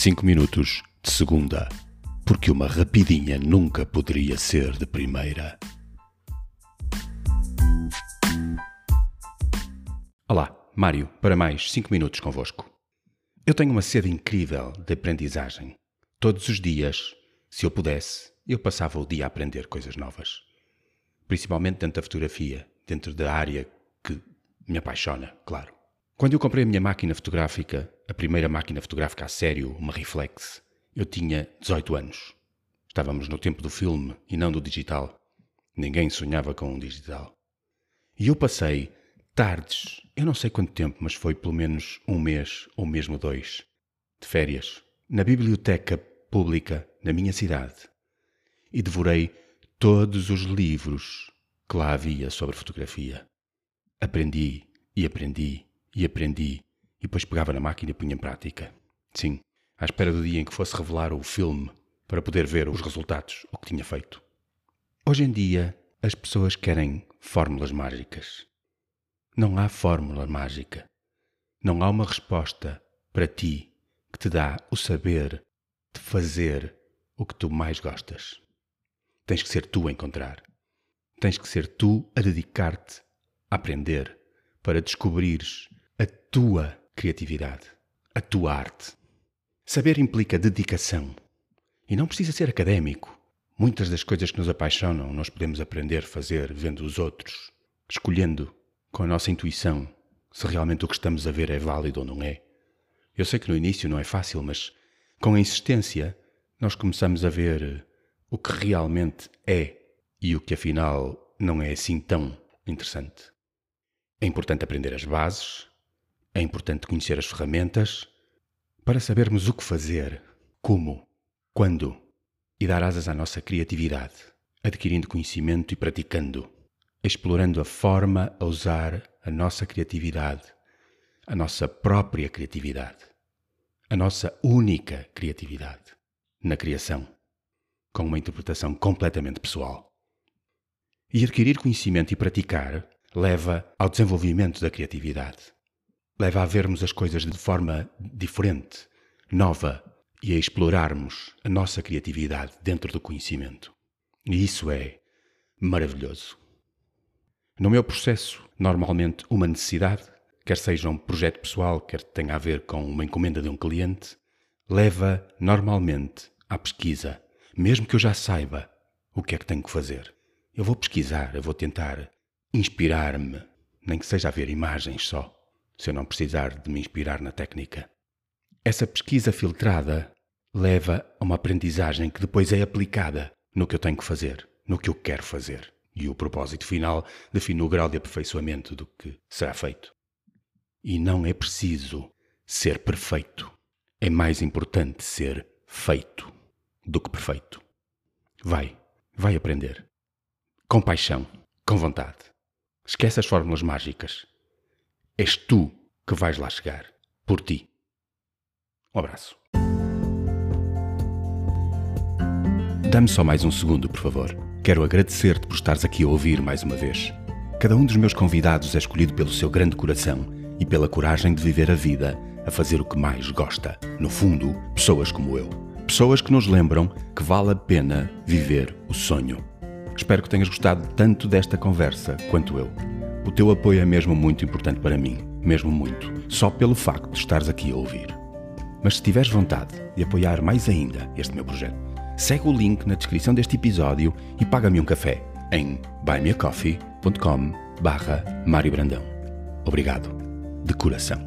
5 minutos de segunda, porque uma rapidinha nunca poderia ser de primeira. Olá, Mário, para mais 5 minutos convosco. Eu tenho uma sede incrível de aprendizagem. Todos os dias, se eu pudesse, eu passava o dia a aprender coisas novas. Principalmente dentro da fotografia, dentro da área que me apaixona, claro. Quando eu comprei a minha máquina fotográfica, a primeira máquina fotográfica a sério, uma Reflex, eu tinha 18 anos. Estávamos no tempo do filme e não do digital. Ninguém sonhava com um digital. E eu passei tardes, eu não sei quanto tempo, mas foi pelo menos um mês ou mesmo dois, de férias, na biblioteca pública na minha cidade e devorei todos os livros que lá havia sobre fotografia. Aprendi e aprendi e aprendi e depois pegava na máquina e punha em prática. Sim, à espera do dia em que fosse revelar o filme para poder ver os resultados, o que tinha feito. Hoje em dia, as pessoas querem fórmulas mágicas. Não há fórmula mágica. Não há uma resposta para ti que te dá o saber de fazer o que tu mais gostas. Tens que ser tu a encontrar. Tens que ser tu a dedicar-te a aprender para descobrires a tua criatividade, a tua arte. Saber implica dedicação. E não precisa ser académico. Muitas das coisas que nos apaixonam nós podemos aprender a fazer vendo os outros, escolhendo com a nossa intuição se realmente o que estamos a ver é válido ou não é. Eu sei que no início não é fácil, mas com a insistência nós começamos a ver o que realmente é e o que afinal não é assim tão interessante. É importante aprender as bases, é importante conhecer as ferramentas para sabermos o que fazer, como, quando e dar asas à nossa criatividade, adquirindo conhecimento e praticando, explorando a forma a usar a nossa criatividade, a nossa própria criatividade, a nossa única criatividade na criação, com uma interpretação completamente pessoal. E adquirir conhecimento e praticar leva ao desenvolvimento da criatividade leva a vermos as coisas de forma diferente, nova e a explorarmos a nossa criatividade dentro do conhecimento. E isso é maravilhoso. No meu processo, normalmente uma necessidade, quer seja um projeto pessoal, quer tenha a ver com uma encomenda de um cliente, leva normalmente à pesquisa, mesmo que eu já saiba o que é que tenho que fazer. Eu vou pesquisar, eu vou tentar inspirar-me, nem que seja a ver imagens só se eu não precisar de me inspirar na técnica. Essa pesquisa filtrada leva a uma aprendizagem que depois é aplicada no que eu tenho que fazer, no que eu quero fazer. E o propósito final define o grau de aperfeiçoamento do que será feito. E não é preciso ser perfeito. É mais importante ser feito do que perfeito. Vai, vai aprender. Com paixão, com vontade. Esquece as fórmulas mágicas. És tu que vais lá chegar. Por ti. Um abraço. Dá-me só mais um segundo, por favor. Quero agradecer-te por estares aqui a ouvir mais uma vez. Cada um dos meus convidados é escolhido pelo seu grande coração e pela coragem de viver a vida a fazer o que mais gosta. No fundo, pessoas como eu. Pessoas que nos lembram que vale a pena viver o sonho. Espero que tenhas gostado tanto desta conversa quanto eu. O teu apoio é mesmo muito importante para mim, mesmo muito, só pelo facto de estares aqui a ouvir. Mas se tiveres vontade de apoiar mais ainda este meu projeto, segue o link na descrição deste episódio e paga-me um café em buymeacoffee.com barra Mário Brandão. Obrigado, de coração.